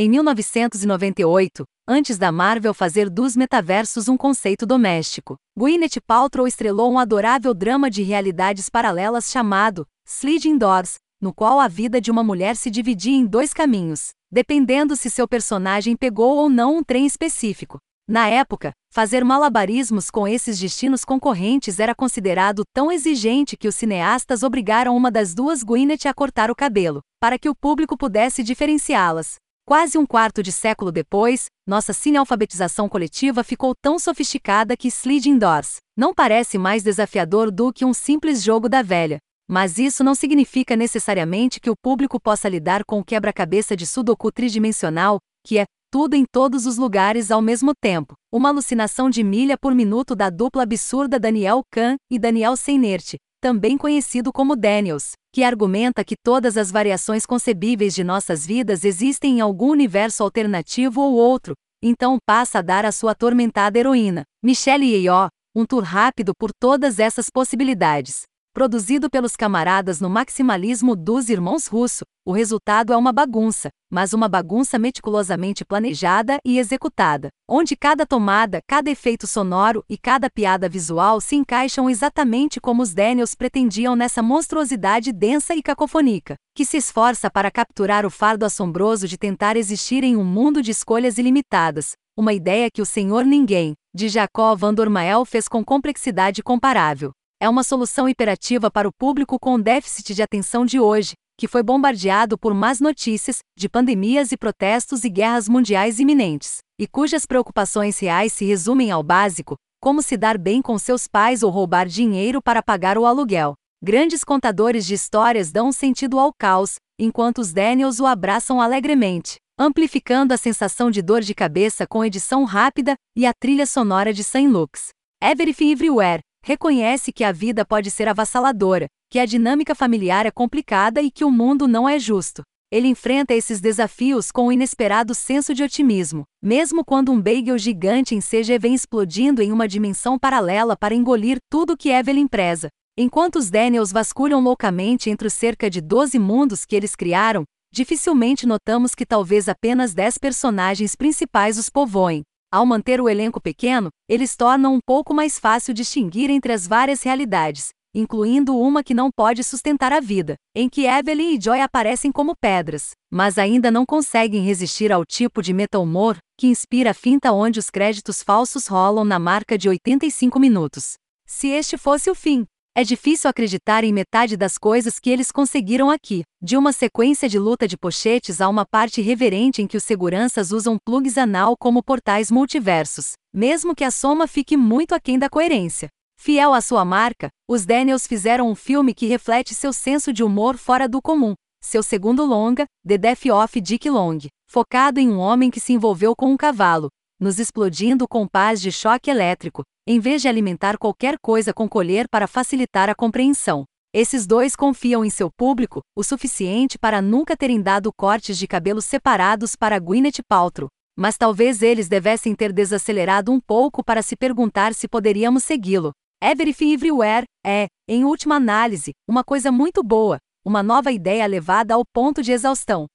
Em 1998, antes da Marvel fazer dos metaversos um conceito doméstico, Gwyneth Paltrow estrelou um adorável drama de realidades paralelas chamado Sliding Doors, no qual a vida de uma mulher se dividia em dois caminhos, dependendo se seu personagem pegou ou não um trem específico. Na época, fazer malabarismos com esses destinos concorrentes era considerado tão exigente que os cineastas obrigaram uma das duas Gwyneth a cortar o cabelo, para que o público pudesse diferenciá-las. Quase um quarto de século depois, nossa cinealfabetização coletiva ficou tão sofisticada que Sliding Doors não parece mais desafiador do que um simples jogo da velha. Mas isso não significa necessariamente que o público possa lidar com o quebra-cabeça de Sudoku tridimensional, que é tudo em todos os lugares ao mesmo tempo. Uma alucinação de milha por minuto da dupla absurda Daniel Kahn e Daniel Seinert, também conhecido como Daniels, que argumenta que todas as variações concebíveis de nossas vidas existem em algum universo alternativo ou outro, então passa a dar à sua atormentada heroína, Michelle Yeoh, um tour rápido por todas essas possibilidades. Produzido pelos camaradas no maximalismo dos irmãos Russo, o resultado é uma bagunça, mas uma bagunça meticulosamente planejada e executada, onde cada tomada, cada efeito sonoro e cada piada visual se encaixam exatamente como os Daniels pretendiam nessa monstruosidade densa e cacofônica, que se esforça para capturar o fardo assombroso de tentar existir em um mundo de escolhas ilimitadas, uma ideia que o Senhor Ninguém, de Jacó Van Dormael fez com complexidade comparável é uma solução imperativa para o público com déficit de atenção de hoje, que foi bombardeado por más notícias, de pandemias e protestos e guerras mundiais iminentes, e cujas preocupações reais se resumem ao básico: como se dar bem com seus pais ou roubar dinheiro para pagar o aluguel. Grandes contadores de histórias dão sentido ao caos, enquanto os Daniels o abraçam alegremente, amplificando a sensação de dor de cabeça com edição rápida e a trilha sonora de Saint Lux. Everything Everywhere, reconhece que a vida pode ser avassaladora, que a dinâmica familiar é complicada e que o mundo não é justo. Ele enfrenta esses desafios com um inesperado senso de otimismo, mesmo quando um bagel gigante em CG vem explodindo em uma dimensão paralela para engolir tudo que Evelyn preza. Enquanto os Daniels vasculham loucamente entre os cerca de 12 mundos que eles criaram, dificilmente notamos que talvez apenas 10 personagens principais os povoem. Ao manter o elenco pequeno, eles tornam um pouco mais fácil distinguir entre as várias realidades, incluindo uma que não pode sustentar a vida, em que Evelyn e Joy aparecem como pedras, mas ainda não conseguem resistir ao tipo de meta-humor que inspira a finta onde os créditos falsos rolam na marca de 85 minutos. Se este fosse o fim, é difícil acreditar em metade das coisas que eles conseguiram aqui. De uma sequência de luta de pochetes a uma parte reverente em que os seguranças usam plugs anal como portais multiversos, mesmo que a soma fique muito aquém da coerência. Fiel à sua marca, os Daniels fizeram um filme que reflete seu senso de humor fora do comum. Seu segundo longa, The Death of Dick Long, focado em um homem que se envolveu com um cavalo, nos explodindo com paz de choque elétrico, em vez de alimentar qualquer coisa com colher para facilitar a compreensão. Esses dois confiam em seu público o suficiente para nunca terem dado cortes de cabelo separados para Gwyneth Paltrow, mas talvez eles devessem ter desacelerado um pouco para se perguntar se poderíamos segui-lo. Everything Everywhere é, em última análise, uma coisa muito boa, uma nova ideia levada ao ponto de exaustão.